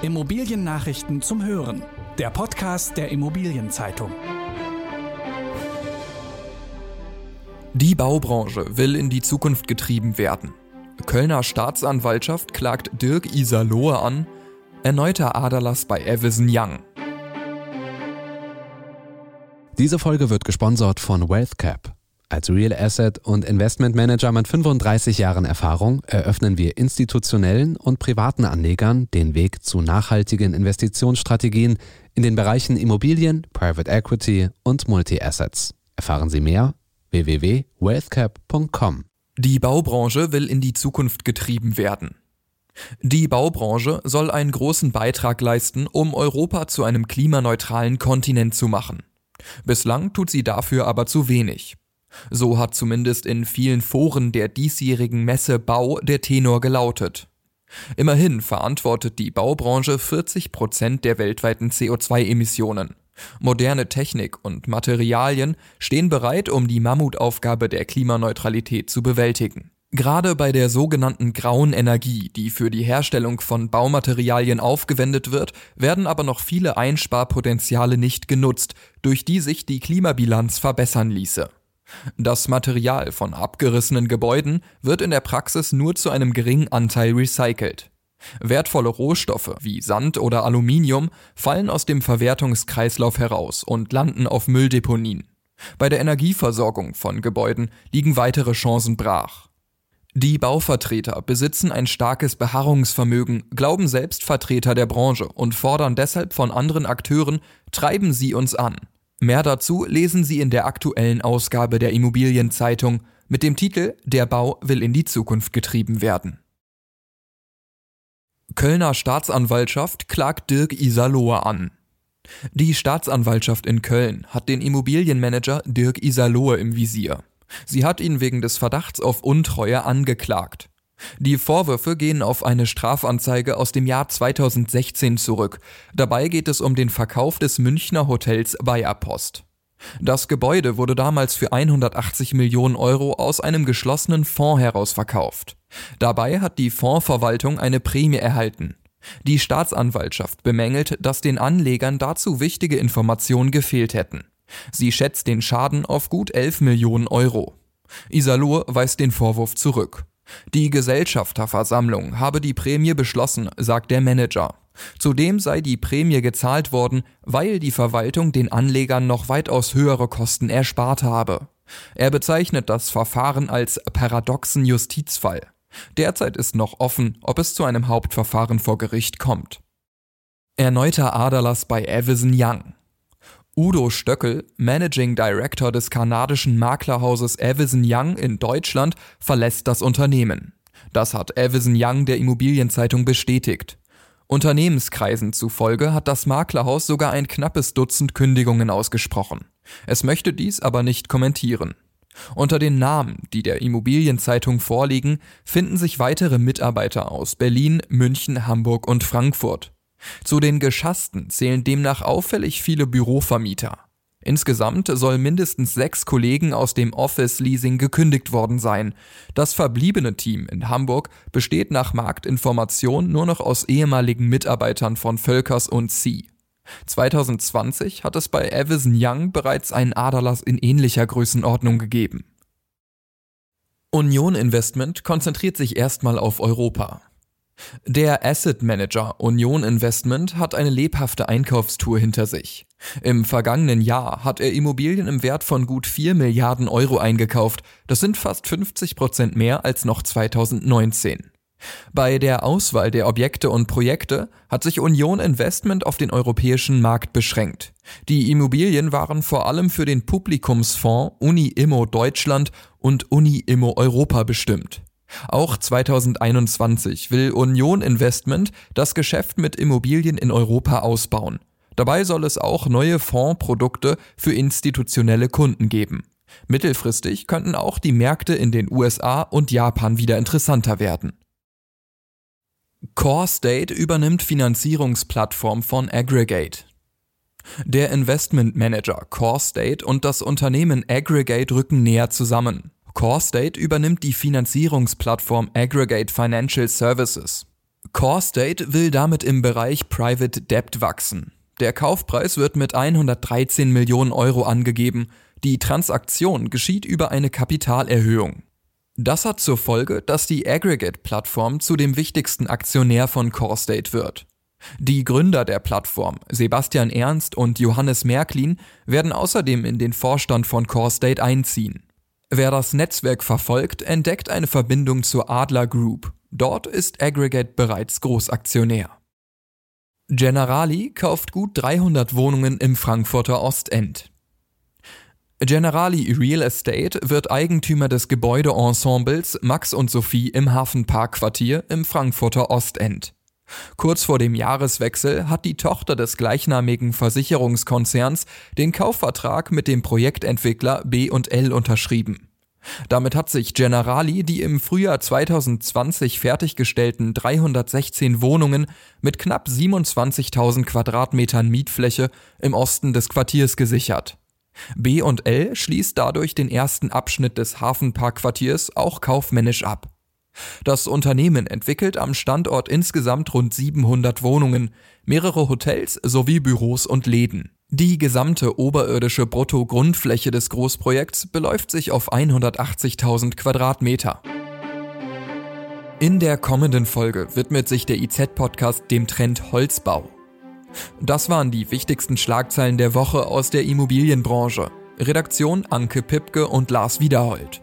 Immobiliennachrichten zum Hören. Der Podcast der Immobilienzeitung. Die Baubranche will in die Zukunft getrieben werden. Kölner Staatsanwaltschaft klagt Dirk Isalohe an. Erneuter Aderlass bei Avison Young. Diese Folge wird gesponsert von WealthCap. Als Real Asset und Investment Manager mit 35 Jahren Erfahrung eröffnen wir institutionellen und privaten Anlegern den Weg zu nachhaltigen Investitionsstrategien in den Bereichen Immobilien, Private Equity und Multi-Assets. Erfahren Sie mehr www.wealthcap.com. Die Baubranche will in die Zukunft getrieben werden. Die Baubranche soll einen großen Beitrag leisten, um Europa zu einem klimaneutralen Kontinent zu machen. Bislang tut sie dafür aber zu wenig. So hat zumindest in vielen Foren der diesjährigen Messe Bau der Tenor gelautet. Immerhin verantwortet die Baubranche 40 Prozent der weltweiten CO2-Emissionen. Moderne Technik und Materialien stehen bereit, um die Mammutaufgabe der Klimaneutralität zu bewältigen. Gerade bei der sogenannten grauen Energie, die für die Herstellung von Baumaterialien aufgewendet wird, werden aber noch viele Einsparpotenziale nicht genutzt, durch die sich die Klimabilanz verbessern ließe. Das Material von abgerissenen Gebäuden wird in der Praxis nur zu einem geringen Anteil recycelt. Wertvolle Rohstoffe wie Sand oder Aluminium fallen aus dem Verwertungskreislauf heraus und landen auf Mülldeponien. Bei der Energieversorgung von Gebäuden liegen weitere Chancen brach. Die Bauvertreter besitzen ein starkes Beharrungsvermögen, glauben selbst Vertreter der Branche und fordern deshalb von anderen Akteuren, treiben Sie uns an. Mehr dazu lesen Sie in der aktuellen Ausgabe der Immobilienzeitung mit dem Titel Der Bau will in die Zukunft getrieben werden. Kölner Staatsanwaltschaft klagt Dirk Isalohe an. Die Staatsanwaltschaft in Köln hat den Immobilienmanager Dirk Isalohe im Visier. Sie hat ihn wegen des Verdachts auf Untreue angeklagt. Die Vorwürfe gehen auf eine Strafanzeige aus dem Jahr 2016 zurück. Dabei geht es um den Verkauf des Münchner Hotels Bayer-Post. Das Gebäude wurde damals für 180 Millionen Euro aus einem geschlossenen Fonds heraus verkauft. Dabei hat die Fondsverwaltung eine Prämie erhalten. Die Staatsanwaltschaft bemängelt, dass den Anlegern dazu wichtige Informationen gefehlt hätten. Sie schätzt den Schaden auf gut 11 Millionen Euro. Isalur weist den Vorwurf zurück. Die Gesellschafterversammlung habe die Prämie beschlossen, sagt der Manager. Zudem sei die Prämie gezahlt worden, weil die Verwaltung den Anlegern noch weitaus höhere Kosten erspart habe. Er bezeichnet das Verfahren als paradoxen Justizfall. Derzeit ist noch offen, ob es zu einem Hauptverfahren vor Gericht kommt. Erneuter Aderlass bei Avison Young. Udo Stöckel, Managing Director des kanadischen Maklerhauses Avison Young in Deutschland, verlässt das Unternehmen. Das hat Avison Young der Immobilienzeitung bestätigt. Unternehmenskreisen zufolge hat das Maklerhaus sogar ein knappes Dutzend Kündigungen ausgesprochen. Es möchte dies aber nicht kommentieren. Unter den Namen, die der Immobilienzeitung vorliegen, finden sich weitere Mitarbeiter aus Berlin, München, Hamburg und Frankfurt. Zu den Geschassten zählen demnach auffällig viele Bürovermieter. Insgesamt soll mindestens sechs Kollegen aus dem Office Leasing gekündigt worden sein. Das verbliebene Team in Hamburg besteht nach Marktinformation nur noch aus ehemaligen Mitarbeitern von Völkers und C. 2020 hat es bei Avison Young bereits einen Aderlass in ähnlicher Größenordnung gegeben. Union Investment konzentriert sich erstmal auf Europa. Der Asset Manager Union Investment hat eine lebhafte Einkaufstour hinter sich. Im vergangenen Jahr hat er Immobilien im Wert von gut 4 Milliarden Euro eingekauft. Das sind fast 50 Prozent mehr als noch 2019. Bei der Auswahl der Objekte und Projekte hat sich Union Investment auf den europäischen Markt beschränkt. Die Immobilien waren vor allem für den Publikumsfonds Uni Immo Deutschland und Uni Immo Europa bestimmt. Auch 2021 will Union Investment das Geschäft mit Immobilien in Europa ausbauen. Dabei soll es auch neue Fondsprodukte für institutionelle Kunden geben. Mittelfristig könnten auch die Märkte in den USA und Japan wieder interessanter werden. Core State übernimmt Finanzierungsplattform von Aggregate. Der Investment Manager Core State und das Unternehmen Aggregate rücken näher zusammen. Core State übernimmt die Finanzierungsplattform Aggregate Financial Services. CoreState will damit im Bereich Private Debt wachsen. Der Kaufpreis wird mit 113 Millionen Euro angegeben. Die Transaktion geschieht über eine Kapitalerhöhung. Das hat zur Folge, dass die Aggregate-Plattform zu dem wichtigsten Aktionär von CoreState wird. Die Gründer der Plattform, Sebastian Ernst und Johannes Merklin, werden außerdem in den Vorstand von CoreState einziehen. Wer das Netzwerk verfolgt, entdeckt eine Verbindung zur Adler Group. Dort ist Aggregate bereits Großaktionär. Generali kauft gut 300 Wohnungen im Frankfurter Ostend. Generali Real Estate wird Eigentümer des Gebäudeensembles Max und Sophie im Hafenparkquartier im Frankfurter Ostend. Kurz vor dem Jahreswechsel hat die Tochter des gleichnamigen Versicherungskonzerns den Kaufvertrag mit dem Projektentwickler B&L unterschrieben. Damit hat sich Generali die im Frühjahr 2020 fertiggestellten 316 Wohnungen mit knapp 27.000 Quadratmetern Mietfläche im Osten des Quartiers gesichert. B&L schließt dadurch den ersten Abschnitt des Hafenparkquartiers auch kaufmännisch ab. Das Unternehmen entwickelt am Standort insgesamt rund 700 Wohnungen, mehrere Hotels sowie Büros und Läden. Die gesamte oberirdische Bruttogrundfläche des Großprojekts beläuft sich auf 180.000 Quadratmeter. In der kommenden Folge widmet sich der IZ-Podcast dem Trend Holzbau. Das waren die wichtigsten Schlagzeilen der Woche aus der Immobilienbranche. Redaktion Anke Pipke und Lars Wiederhold.